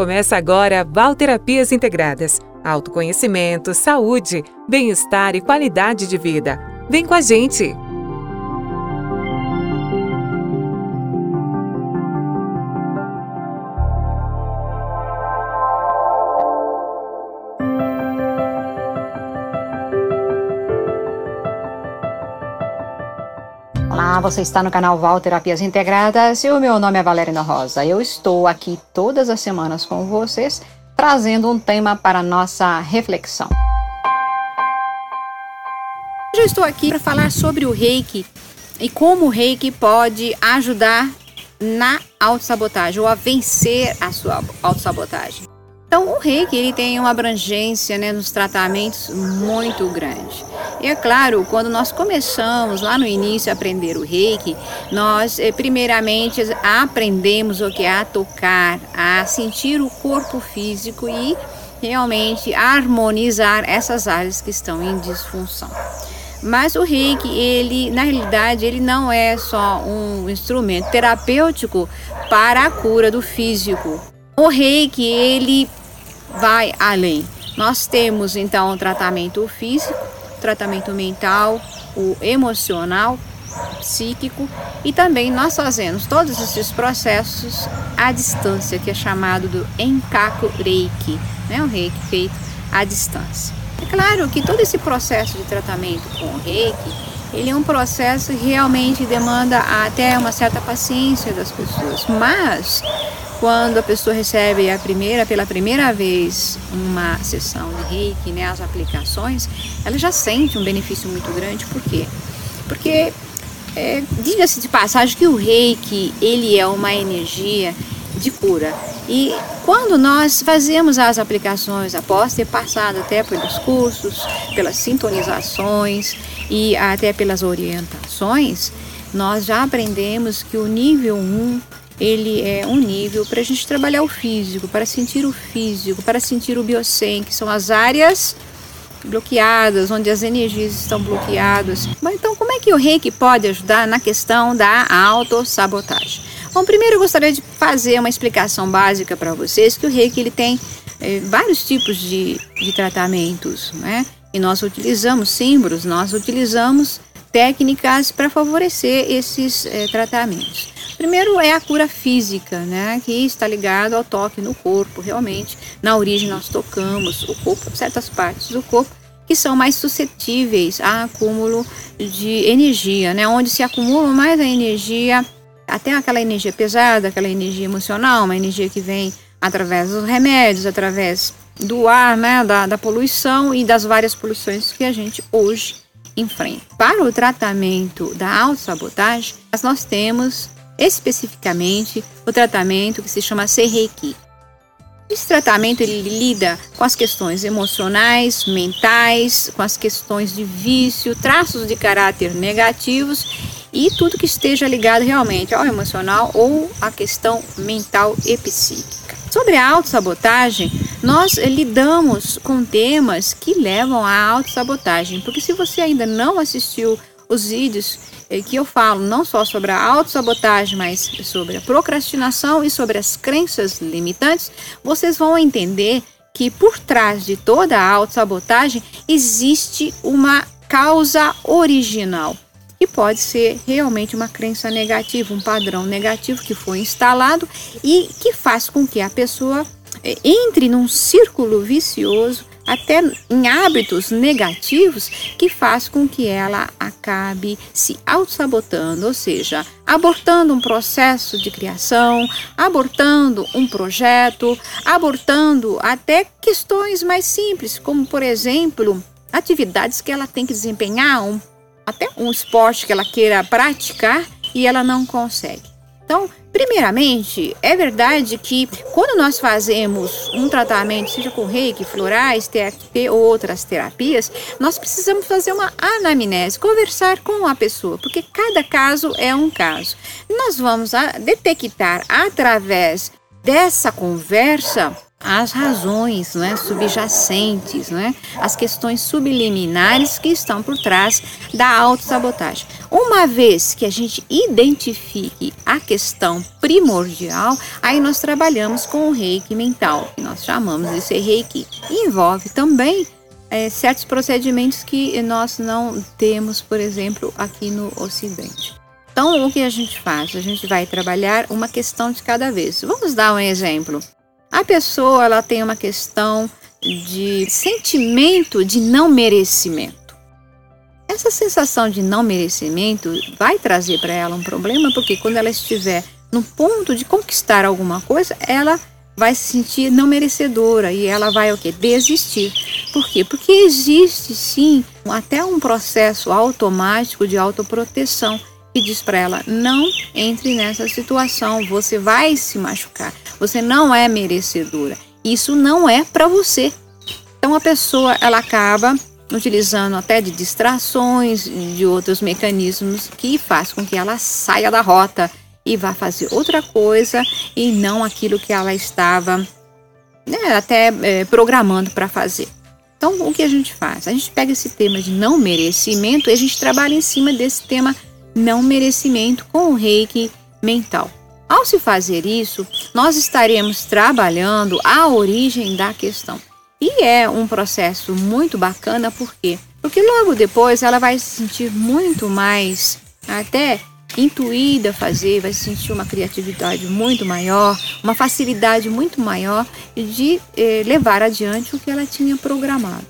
Começa agora Valterapias Integradas. Autoconhecimento, saúde, bem-estar e qualidade de vida. Vem com a gente! Você está no canal Val Terapias Integradas e o meu nome é Valerina Rosa. Eu estou aqui todas as semanas com vocês trazendo um tema para nossa reflexão. Hoje eu estou aqui para falar sobre o reiki e como o reiki pode ajudar na autossabotagem ou a vencer a sua autossabotagem. Então, o reiki ele tem uma abrangência né, nos tratamentos muito grande. E é claro, quando nós começamos lá no início a aprender o reiki, nós eh, primeiramente aprendemos o que é a tocar, a sentir o corpo físico e realmente harmonizar essas áreas que estão em disfunção. Mas o reiki, ele, na realidade, ele não é só um instrumento terapêutico para a cura do físico. O reiki, ele vai além. Nós temos então o tratamento físico, tratamento mental, o emocional, psíquico e também nós fazemos todos esses processos à distância, que é chamado do Enkaku Reiki, né? um reiki feito à distância. É claro que todo esse processo de tratamento com o reiki, ele é um processo que realmente demanda até uma certa paciência das pessoas, mas quando a pessoa recebe a primeira, pela primeira vez uma sessão de reiki, né, as aplicações, ela já sente um benefício muito grande. Por quê? Porque, é, diga-se de passagem que o reiki, ele é uma energia de cura. E quando nós fazemos as aplicações, após ter passado até pelos cursos, pelas sintonizações e até pelas orientações, nós já aprendemos que o nível 1 ele é um nível para a gente trabalhar o físico, para sentir o físico, para sentir o biocem, que são as áreas bloqueadas, onde as energias estão bloqueadas. Mas então, como é que o reiki pode ajudar na questão da autossabotagem? Bom, primeiro eu gostaria de fazer uma explicação básica para vocês, que o reiki ele tem é, vários tipos de, de tratamentos, né? E nós utilizamos símbolos, nós utilizamos técnicas para favorecer esses é, tratamentos. Primeiro é a cura física, né, que está ligado ao toque no corpo, realmente. Na origem nós tocamos o corpo, certas partes do corpo que são mais suscetíveis a acúmulo de energia, né, onde se acumula mais a energia, até aquela energia pesada, aquela energia emocional, uma energia que vem através dos remédios, através do ar, né, da, da poluição e das várias poluições que a gente hoje enfrenta. Para o tratamento da autossabotagem, nós temos especificamente o tratamento que se chama Sereiki. Esse tratamento ele lida com as questões emocionais, mentais, com as questões de vício, traços de caráter negativos e tudo que esteja ligado realmente ao emocional ou à questão mental e psíquica. Sobre a autossabotagem, nós lidamos com temas que levam à autossabotagem, porque se você ainda não assistiu os vídeos que eu falo não só sobre a autossabotagem, mas sobre a procrastinação e sobre as crenças limitantes, vocês vão entender que por trás de toda a autossabotagem existe uma causa original. E pode ser realmente uma crença negativa, um padrão negativo que foi instalado e que faz com que a pessoa é, entre num círculo vicioso até em hábitos negativos que faz com que ela acabe se auto-sabotando, ou seja, abortando um processo de criação, abortando um projeto, abortando até questões mais simples, como por exemplo, atividades que ela tem que desempenhar, um, até um esporte que ela queira praticar e ela não consegue. Então, primeiramente, é verdade que quando nós fazemos um tratamento, seja com reiki, florais, TFT ou outras terapias, nós precisamos fazer uma anamnese, conversar com a pessoa, porque cada caso é um caso. Nós vamos detectar através dessa conversa as razões né, subjacentes, né, as questões subliminares que estão por trás da autossabotagem. Uma vez que a gente identifique a questão primordial, aí nós trabalhamos com o reiki mental, que nós chamamos de ser reiki. Envolve também é, certos procedimentos que nós não temos, por exemplo, aqui no Ocidente. Então, o que a gente faz? A gente vai trabalhar uma questão de cada vez. Vamos dar um exemplo. A pessoa ela tem uma questão de sentimento de não merecimento. Essa sensação de não merecimento vai trazer para ela um problema, porque quando ela estiver no ponto de conquistar alguma coisa, ela vai se sentir não merecedora e ela vai o que desistir. Por quê? Porque existe sim até um processo automático de autoproteção que diz para ela: não entre nessa situação, você vai se machucar, você não é merecedora, isso não é para você. Então a pessoa ela acaba utilizando até de distrações, de outros mecanismos que faz com que ela saia da rota e vá fazer outra coisa e não aquilo que ela estava né, até é, programando para fazer. Então, o que a gente faz? A gente pega esse tema de não merecimento e a gente trabalha em cima desse tema não merecimento com o reiki mental. Ao se fazer isso, nós estaremos trabalhando a origem da questão. E é um processo muito bacana, por quê? Porque logo depois ela vai se sentir muito mais até intuída a fazer, vai sentir uma criatividade muito maior, uma facilidade muito maior de eh, levar adiante o que ela tinha programado.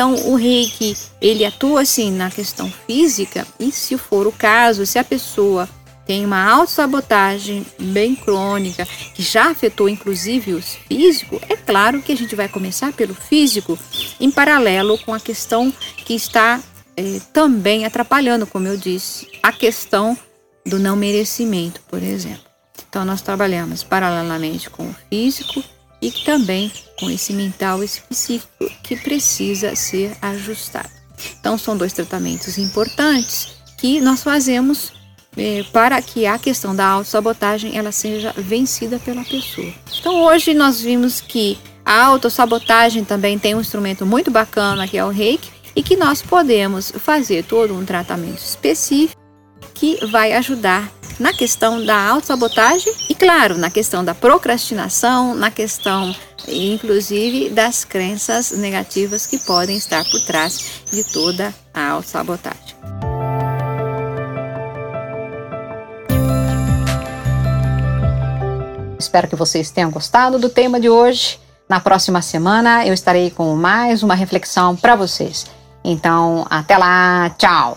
Então, o reiki, ele atua assim na questão física e se for o caso, se a pessoa tem uma autossabotagem bem crônica, que já afetou inclusive os físicos, é claro que a gente vai começar pelo físico em paralelo com a questão que está eh, também atrapalhando, como eu disse, a questão do não merecimento, por exemplo. Então, nós trabalhamos paralelamente com o físico e também com esse mental, esse psíquico que precisa ser ajustado. Então, são dois tratamentos importantes que nós fazemos eh, para que a questão da autossabotagem ela seja vencida pela pessoa. Então, hoje nós vimos que a autossabotagem também tem um instrumento muito bacana que é o reiki e que nós podemos fazer todo um tratamento específico que vai ajudar na questão da autossabotagem e, claro, na questão da procrastinação, na questão, inclusive, das crenças negativas que podem estar por trás de toda a autossabotagem. Espero que vocês tenham gostado do tema de hoje. Na próxima semana eu estarei com mais uma reflexão para vocês. Então, até lá, tchau!